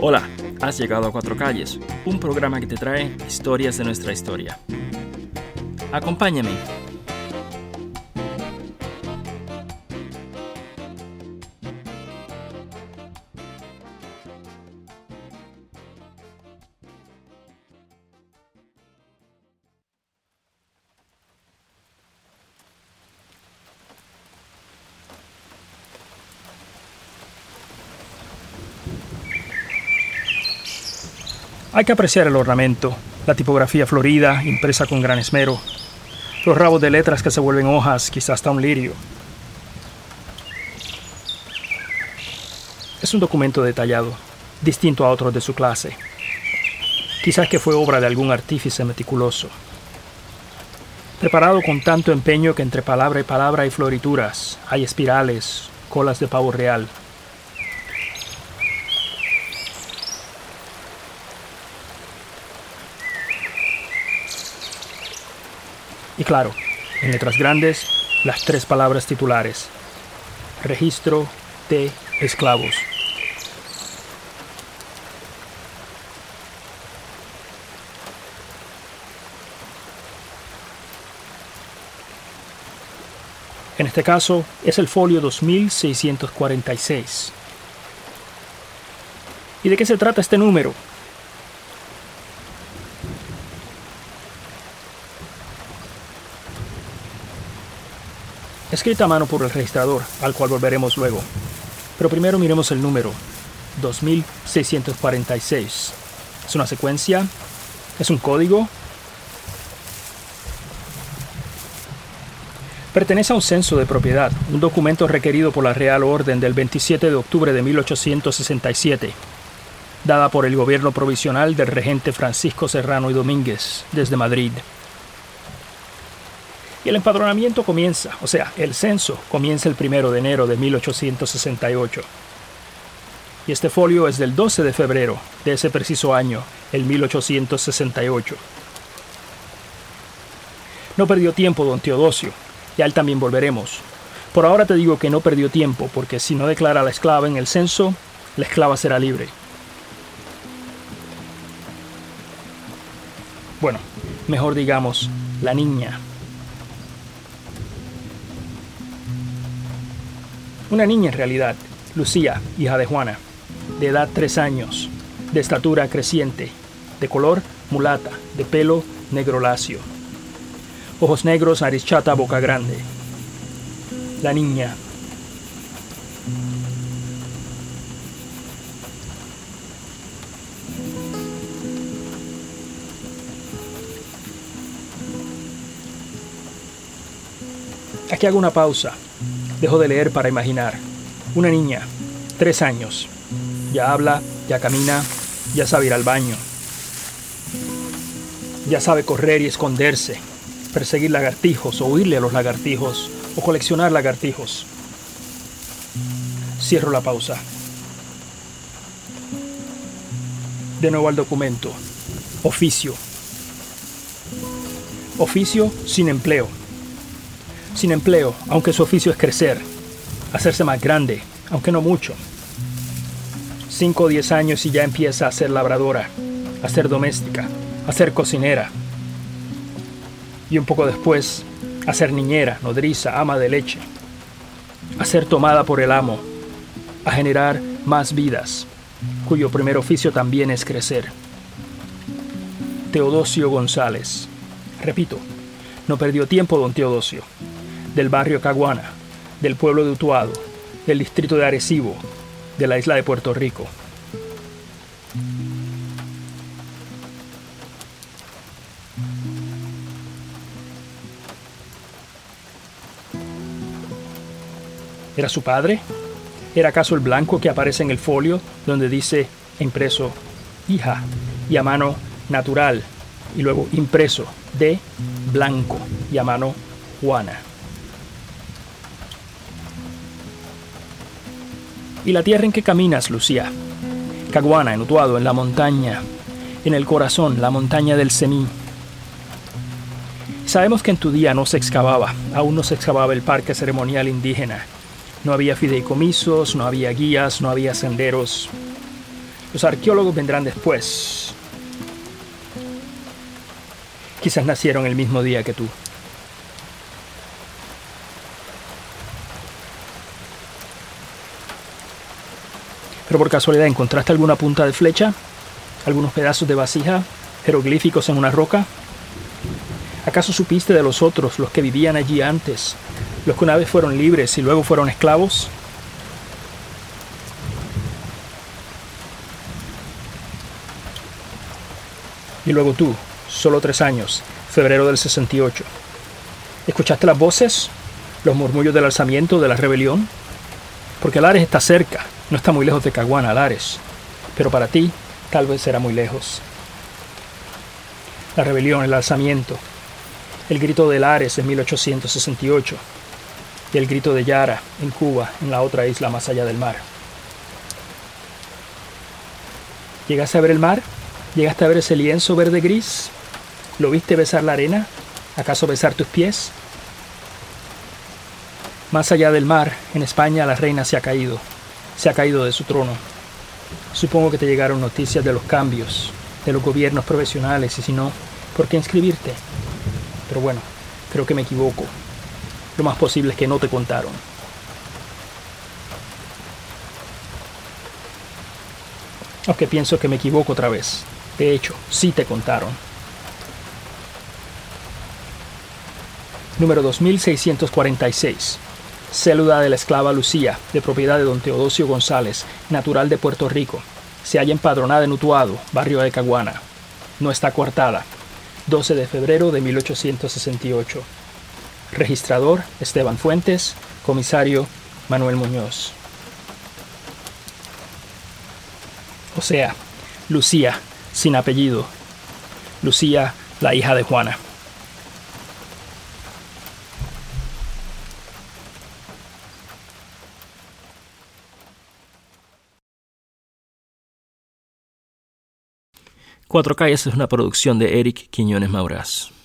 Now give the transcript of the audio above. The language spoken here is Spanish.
Hola, has llegado a Cuatro Calles, un programa que te trae historias de nuestra historia. Acompáñame Hay que apreciar el ornamento, la tipografía florida, impresa con gran esmero, los rabos de letras que se vuelven hojas, quizás hasta un lirio. Es un documento detallado, distinto a otros de su clase. Quizás que fue obra de algún artífice meticuloso. Preparado con tanto empeño que entre palabra y palabra hay florituras, hay espirales, colas de pavo real, Y claro, en letras grandes, las tres palabras titulares. Registro de esclavos. En este caso es el folio 2646. ¿Y de qué se trata este número? Escrita a mano por el registrador, al cual volveremos luego. Pero primero miremos el número 2646. ¿Es una secuencia? ¿Es un código? Pertenece a un censo de propiedad, un documento requerido por la Real Orden del 27 de octubre de 1867, dada por el gobierno provisional del regente Francisco Serrano y Domínguez desde Madrid. Y el empadronamiento comienza, o sea, el censo comienza el primero de enero de 1868. Y este folio es del 12 de febrero de ese preciso año, el 1868. No perdió tiempo don Teodosio, y a él también volveremos. Por ahora te digo que no perdió tiempo, porque si no declara a la esclava en el censo, la esclava será libre. Bueno, mejor digamos, la niña. Una niña en realidad, Lucía, hija de Juana, de edad tres años, de estatura creciente, de color mulata, de pelo negro lacio. Ojos negros, nariz chata, boca grande. La niña. Aquí hago una pausa Dejo de leer para imaginar. Una niña, tres años. Ya habla, ya camina, ya sabe ir al baño. Ya sabe correr y esconderse, perseguir lagartijos o huirle a los lagartijos o coleccionar lagartijos. Cierro la pausa. De nuevo al documento. Oficio. Oficio sin empleo sin empleo, aunque su oficio es crecer, hacerse más grande, aunque no mucho. Cinco o diez años y ya empieza a ser labradora, a ser doméstica, a ser cocinera. Y un poco después, a ser niñera, nodriza, ama de leche, a ser tomada por el amo, a generar más vidas, cuyo primer oficio también es crecer. Teodosio González. Repito, no perdió tiempo don Teodosio del barrio Caguana, del pueblo de Utuado, del distrito de Arecibo, de la isla de Puerto Rico. ¿Era su padre? ¿Era acaso el blanco que aparece en el folio donde dice impreso hija y a mano natural y luego impreso de blanco y a mano Juana? Y la tierra en que caminas, Lucía. Caguana, en Utuado, en la montaña, en el corazón, la montaña del Semí. Sabemos que en tu día no se excavaba, aún no se excavaba el parque ceremonial indígena. No había fideicomisos, no había guías, no había senderos. Los arqueólogos vendrán después. Quizás nacieron el mismo día que tú. Pero por casualidad encontraste alguna punta de flecha, algunos pedazos de vasija, jeroglíficos en una roca. ¿Acaso supiste de los otros, los que vivían allí antes, los que una vez fueron libres y luego fueron esclavos? Y luego tú, solo tres años, febrero del 68. ¿Escuchaste las voces? ¿Los murmullos del alzamiento de la rebelión? Porque Lares está cerca, no está muy lejos de Caguana, Lares. Pero para ti, tal vez será muy lejos. La rebelión, el alzamiento, el grito de Lares en 1868 y el grito de Yara en Cuba, en la otra isla más allá del mar. ¿Llegaste a ver el mar? ¿Llegaste a ver ese lienzo verde gris? ¿Lo viste besar la arena? ¿Acaso besar tus pies? Más allá del mar, en España la reina se ha caído, se ha caído de su trono. Supongo que te llegaron noticias de los cambios, de los gobiernos profesionales y si no, ¿por qué inscribirte? Pero bueno, creo que me equivoco. Lo más posible es que no te contaron. Aunque pienso que me equivoco otra vez. De hecho, sí te contaron. Número 2646. Célula de la esclava Lucía, de propiedad de don Teodosio González, natural de Puerto Rico. Se halla empadronada en Utuado, barrio de Caguana. No está coartada. 12 de febrero de 1868. Registrador Esteban Fuentes. Comisario Manuel Muñoz. O sea, Lucía, sin apellido. Lucía, la hija de Juana. Cuatro Calles es una producción de Eric Quiñones Mauraz.